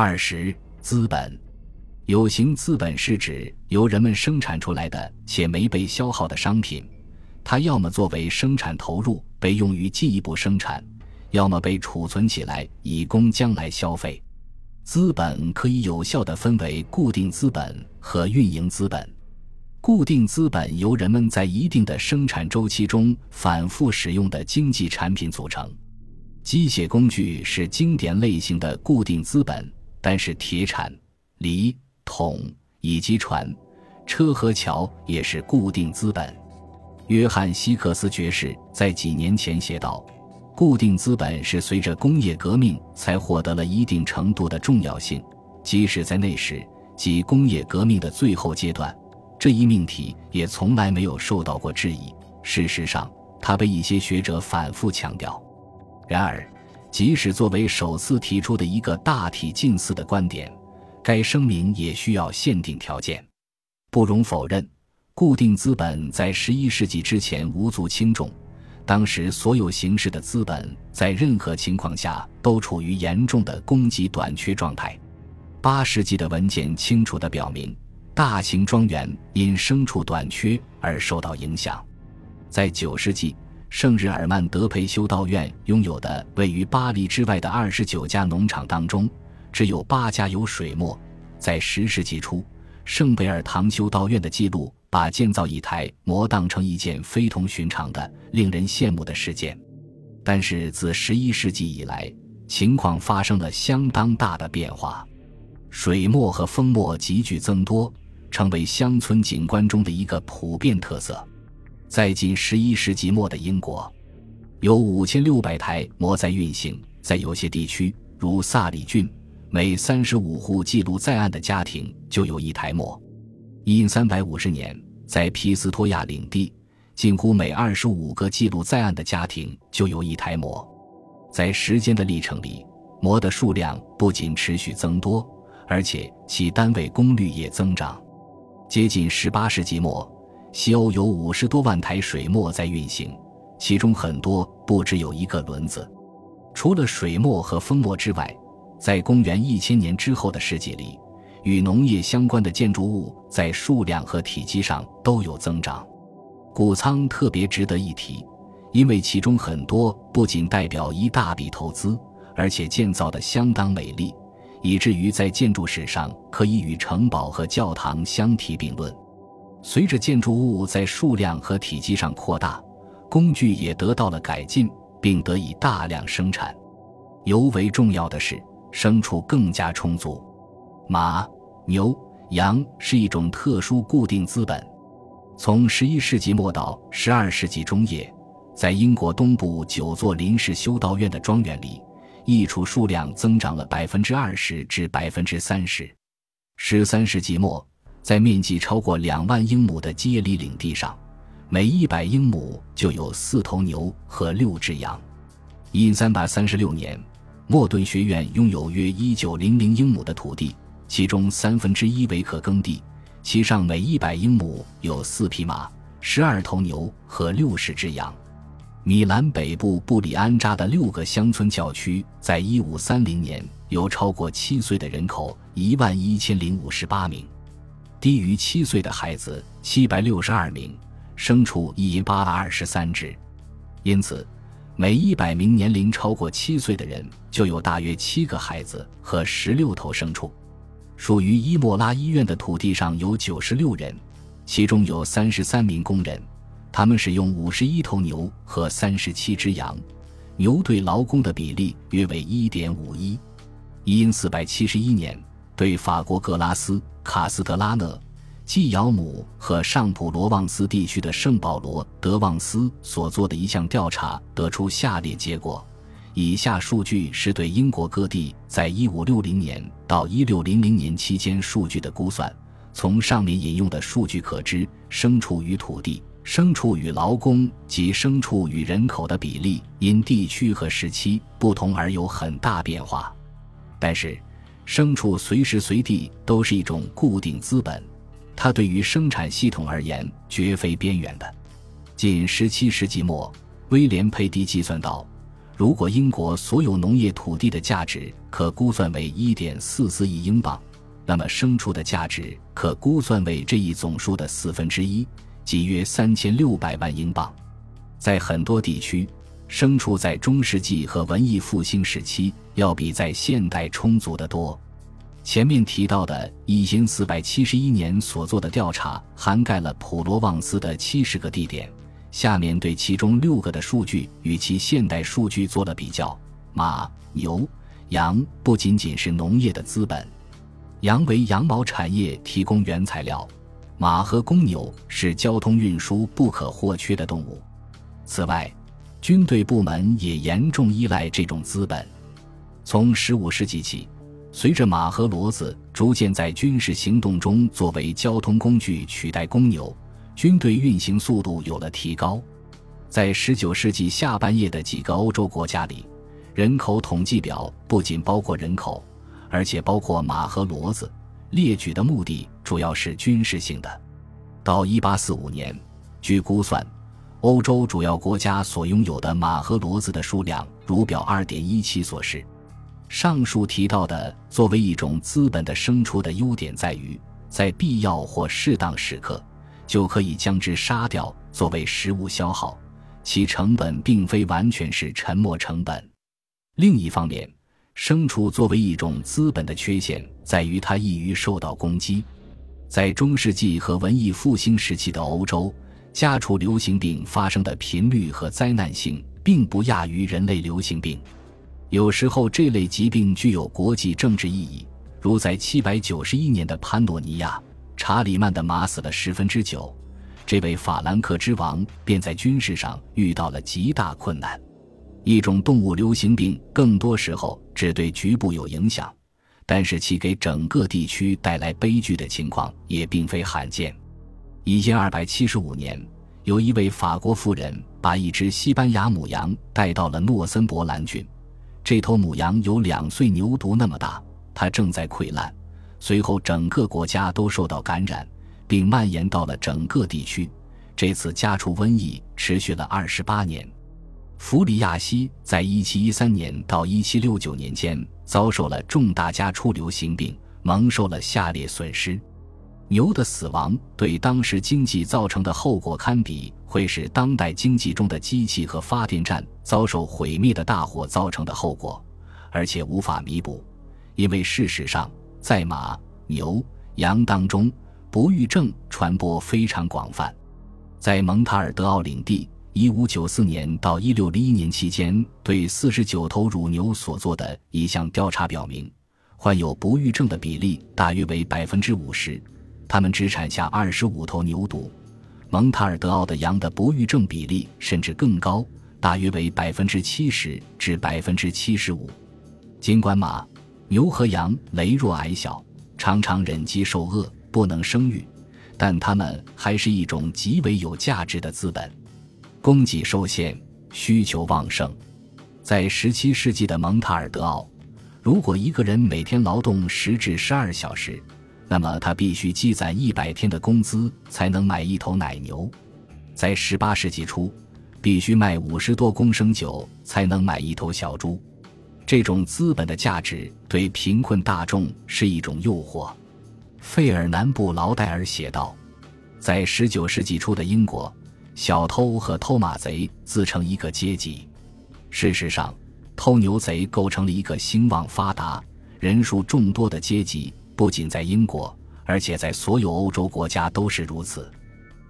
二十，资本。有形资本是指由人们生产出来的且没被消耗的商品，它要么作为生产投入被用于进一步生产，要么被储存起来以供将来消费。资本可以有效地分为固定资本和运营资本。固定资本由人们在一定的生产周期中反复使用的经济产品组成。机械工具是经典类型的固定资本，但是铁铲、犁、桶以及船、车和桥也是固定资本。约翰·希克斯爵士在几年前写道：“固定资本是随着工业革命才获得了一定程度的重要性，即使在那时，即工业革命的最后阶段，这一命题也从来没有受到过质疑。事实上，它被一些学者反复强调。”然而，即使作为首次提出的一个大体近似的观点，该声明也需要限定条件。不容否认，固定资本在十一世纪之前无足轻重。当时所有形式的资本在任何情况下都处于严重的供给短缺状态。八世纪的文件清楚地表明，大型庄园因牲畜短缺而受到影响。在九世纪。圣日耳曼德培修道院拥有的位于巴黎之外的二十九家农场当中，只有八家有水磨。在十世纪初，圣贝尔唐修道院的记录把建造一台磨当成一件非同寻常的、令人羡慕的事件。但是自十一世纪以来，情况发生了相当大的变化，水墨和风墨急剧增多，成为乡村景观中的一个普遍特色。在近十一世纪末的英国，有五千六百台磨在运行。在有些地区，如萨里郡，每三十五户记录在案的家庭就有一台磨。因三百五十年，在皮斯托亚领地，近乎每二十五个记录在案的家庭就有一台磨。在时间的历程里，磨的数量不仅持续增多，而且其单位功率也增长。接近十八世纪末。西欧有五十多万台水磨在运行，其中很多不只有一个轮子。除了水磨和风磨之外，在公元一千年之后的世纪里，与农业相关的建筑物在数量和体积上都有增长。谷仓特别值得一提，因为其中很多不仅代表一大笔投资，而且建造的相当美丽，以至于在建筑史上可以与城堡和教堂相提并论。随着建筑物在数量和体积上扩大，工具也得到了改进，并得以大量生产。尤为重要的是，牲畜更加充足。马、牛、羊是一种特殊固定资本。从11世纪末到12世纪中叶，在英国东部九座临时修道院的庄园里，益畜数量增长了百分之二十至百分之三十。13世纪末。在面积超过两万英亩的基耶里领地上，每一百英亩就有四头牛和六只羊。一三百三十六年，莫顿学院拥有约一九零零英亩的土地，其中三分之一为可耕地，其上每一百英亩有四匹马、十二头牛和六十只羊。米兰北部布里安扎的六个乡村教区，在一五三零年有超过七岁的人口一万一千零五十八名。低于七岁的孩子七百六十二名，牲畜一八二十三只，因此每一百名年龄超过七岁的人就有大约七个孩子和十六头牲畜。属于伊莫拉医院的土地上有九十六人，其中有三十三名工人，他们使用五十一头牛和三十七只羊，牛对劳工的比例约为一点五一。因四百七十一年。对法国格拉斯、卡斯特拉讷、季尧姆和上普罗旺斯地区的圣保罗德旺斯所做的一项调查得出下列结果：以下数据是对英国各地在1560年到1600年期间数据的估算。从上面引用的数据可知，牲畜与土地、牲畜与劳工及牲畜与人口的比例因地区和时期不同而有很大变化。但是，牲畜随时随地都是一种固定资本，它对于生产系统而言绝非边缘的。近十七世纪末，威廉·佩蒂计算到，如果英国所有农业土地的价值可估算为一点四四亿英镑，那么牲畜的价值可估算为这一总数的四分之一，即约三千六百万英镑。在很多地区，牲畜在中世纪和文艺复兴时期要比在现代充足得多。前面提到的一千四百七十一年所做的调查涵盖了普罗旺斯的七十个地点。下面对其中六个的数据与其现代数据做了比较：马、牛、羊不仅仅是农业的资本，羊为羊毛产业提供原材料；马和公牛是交通运输不可或缺的动物。此外，军队部门也严重依赖这种资本。从十五世纪起，随着马和骡子逐渐在军事行动中作为交通工具取代公牛。军队运行速度有了提高，在19世纪下半叶的几个欧洲国家里，人口统计表不仅包括人口，而且包括马和骡子。列举的目的主要是军事性的。到1845年，据估算，欧洲主要国家所拥有的马和骡子的数量如表2.17所示。上述提到的作为一种资本的牲畜的优点在于，在必要或适当时刻。就可以将之杀掉作为食物消耗，其成本并非完全是沉没成本。另一方面，牲畜作为一种资本的缺陷在于它易于受到攻击。在中世纪和文艺复兴时期的欧洲，家畜流行病发生的频率和灾难性并不亚于人类流行病。有时候，这类疾病具有国际政治意义，如在791年的潘诺尼亚。查理曼的马死了十分之九，这位法兰克之王便在军事上遇到了极大困难。一种动物流行病更多时候只对局部有影响，但是其给整个地区带来悲剧的情况也并非罕见。一千二百七十五年，有一位法国妇人把一只西班牙母羊带到了诺森伯兰郡，这头母羊有两岁牛犊那么大，它正在溃烂。随后，整个国家都受到感染，并蔓延到了整个地区。这次家畜瘟疫持续了二十八年。弗里亚西在一七一三年到一七六九年间遭受了重大家畜流行病，蒙受了下列损失：牛的死亡对当时经济造成的后果堪比会使当代经济中的机器和发电站遭受毁灭的大火造成的后果，而且无法弥补，因为事实上。在马、牛、羊当中，不育症传播非常广泛。在蒙塔尔德奥领地，1594年到1601年期间，对49头乳牛所做的一项调查表明，患有不育症的比例大约为百分之五十。他们只产下25头牛犊。蒙塔尔德奥的羊的不育症比例甚至更高，大约为百分之七十至百分之七十五。尽管马。牛和羊羸弱矮小，常常忍饥受饿，不能生育，但它们还是一种极为有价值的资本。供给受限，需求旺盛。在17世纪的蒙塔尔德奥，如果一个人每天劳动十至十二小时，那么他必须积攒一百天的工资才能买一头奶牛。在18世纪初，必须卖五十多公升酒才能买一头小猪。这种资本的价值对贫困大众是一种诱惑，费尔南布劳戴尔写道：“在19世纪初的英国，小偷和偷马贼自成一个阶级。事实上，偷牛贼构成了一个兴旺发达、人数众多的阶级，不仅在英国，而且在所有欧洲国家都是如此。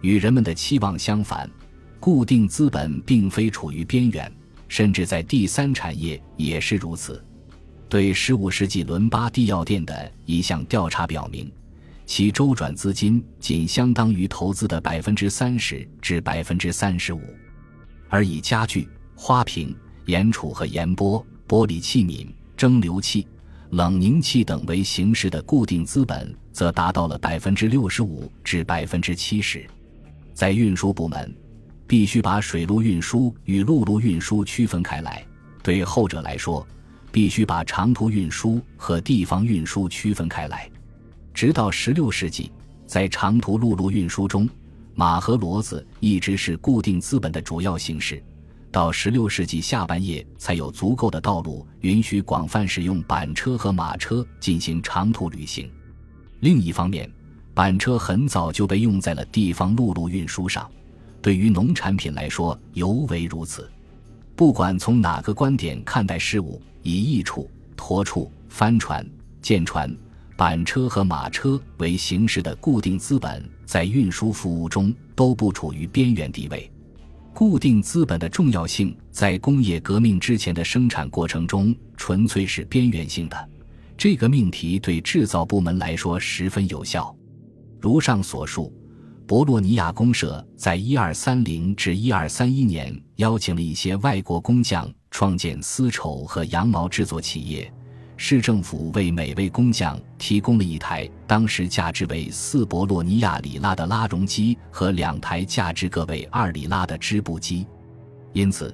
与人们的期望相反，固定资本并非处于边缘。”甚至在第三产业也是如此。对15世纪伦巴第药店的一项调查表明，其周转资金仅相当于投资的百分之三十至百分之三十五，而以家具、花瓶、盐储和盐钵、玻璃器皿、蒸馏器、冷凝器等为形式的固定资本，则达到了百分之六十五至百分之七十。在运输部门。必须把水路运输与陆路运输区分开来。对后者来说，必须把长途运输和地方运输区分开来。直到16世纪，在长途陆路运输中，马和骡子一直是固定资本的主要形式。到十六世纪下半叶才有足够的道路允许广泛使用板车和马车进行长途旅行。另一方面，板车很早就被用在了地方陆路运输上，对于农产品来说尤为如此。不管从哪个观点看待事物，以驿处、驮处、帆船、舰船、板车和马车为形式的固定资本，在运输服务中都不处于边缘地位。固定资本的重要性，在工业革命之前的生产过程中纯粹是边缘性的。这个命题对制造部门来说十分有效。如上所述。博洛尼亚公社在1230至1231年邀请了一些外国工匠创建丝绸和羊毛制作企业，市政府为每位工匠提供了一台当时价值为四博洛尼亚里拉的拉绒机和两台价值各为二里拉的织布机。因此，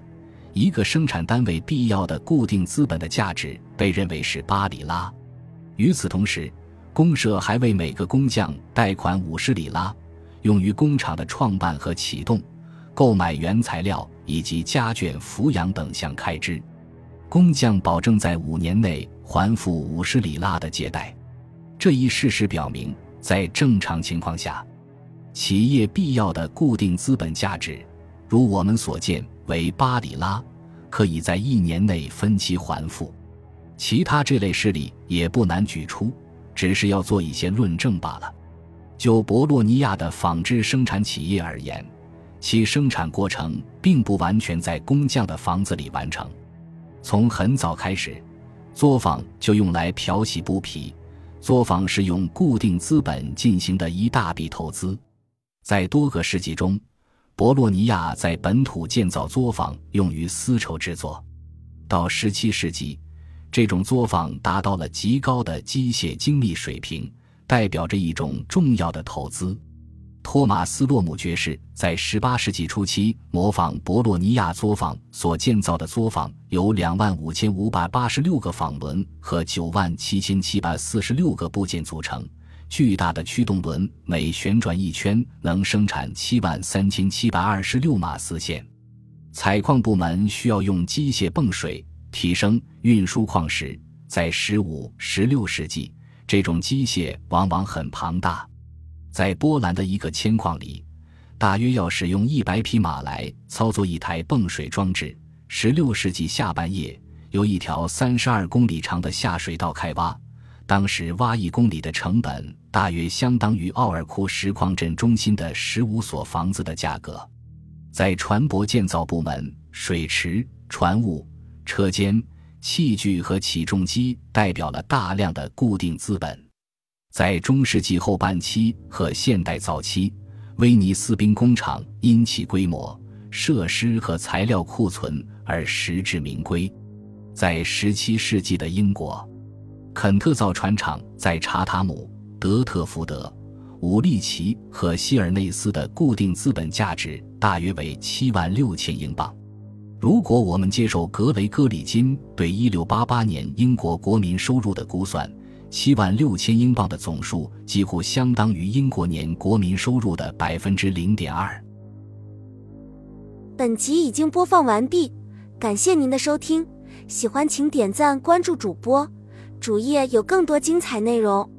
一个生产单位必要的固定资本的价值被认为是八里拉。与此同时，公社还为每个工匠贷款五十里拉。用于工厂的创办和启动、购买原材料以及家眷抚养等项开支，工匠保证在五年内还付五十里拉的借贷。这一事实表明，在正常情况下，企业必要的固定资本价值，如我们所见为八里拉，可以在一年内分期还付。其他这类事例也不难举出，只是要做一些论证罢了。就博洛尼亚的纺织生产企业而言，其生产过程并不完全在工匠的房子里完成。从很早开始，作坊就用来漂洗布匹。作坊是用固定资本进行的一大笔投资。在多个世纪中，博洛尼亚在本土建造作坊，用于丝绸制作。到17世纪，这种作坊达到了极高的机械精密水平。代表着一种重要的投资。托马斯·洛姆爵士在18世纪初期模仿博洛尼亚作坊所建造的作坊，由25,586个纺轮和97,746个部件组成。巨大的驱动轮每旋转一圈能生产73,726码丝线。采矿部门需要用机械泵水提升、运输矿石。在15、16世纪。这种机械往往很庞大，在波兰的一个铅矿里，大约要使用一百匹马来操作一台泵水装置。十六世纪下半叶，由一条三十二公里长的下水道开挖，当时挖一公里的成本大约相当于奥尔库石矿镇中心的十五所房子的价格。在船舶建造部门，水池、船坞、车间。器具和起重机代表了大量的固定资本，在中世纪后半期和现代早期，威尼斯兵工厂因其规模、设施和材料库存而实至名归。在17世纪的英国，肯特造船厂在查塔姆、德特福德、武利奇和希尔内斯的固定资本价值大约为七万六千英镑。如果我们接受格雷戈里金对1688年英国国民收入的估算，七万六千英镑的总数几乎相当于英国年国民收入的百分之零点二。本集已经播放完毕，感谢您的收听，喜欢请点赞关注主播，主页有更多精彩内容。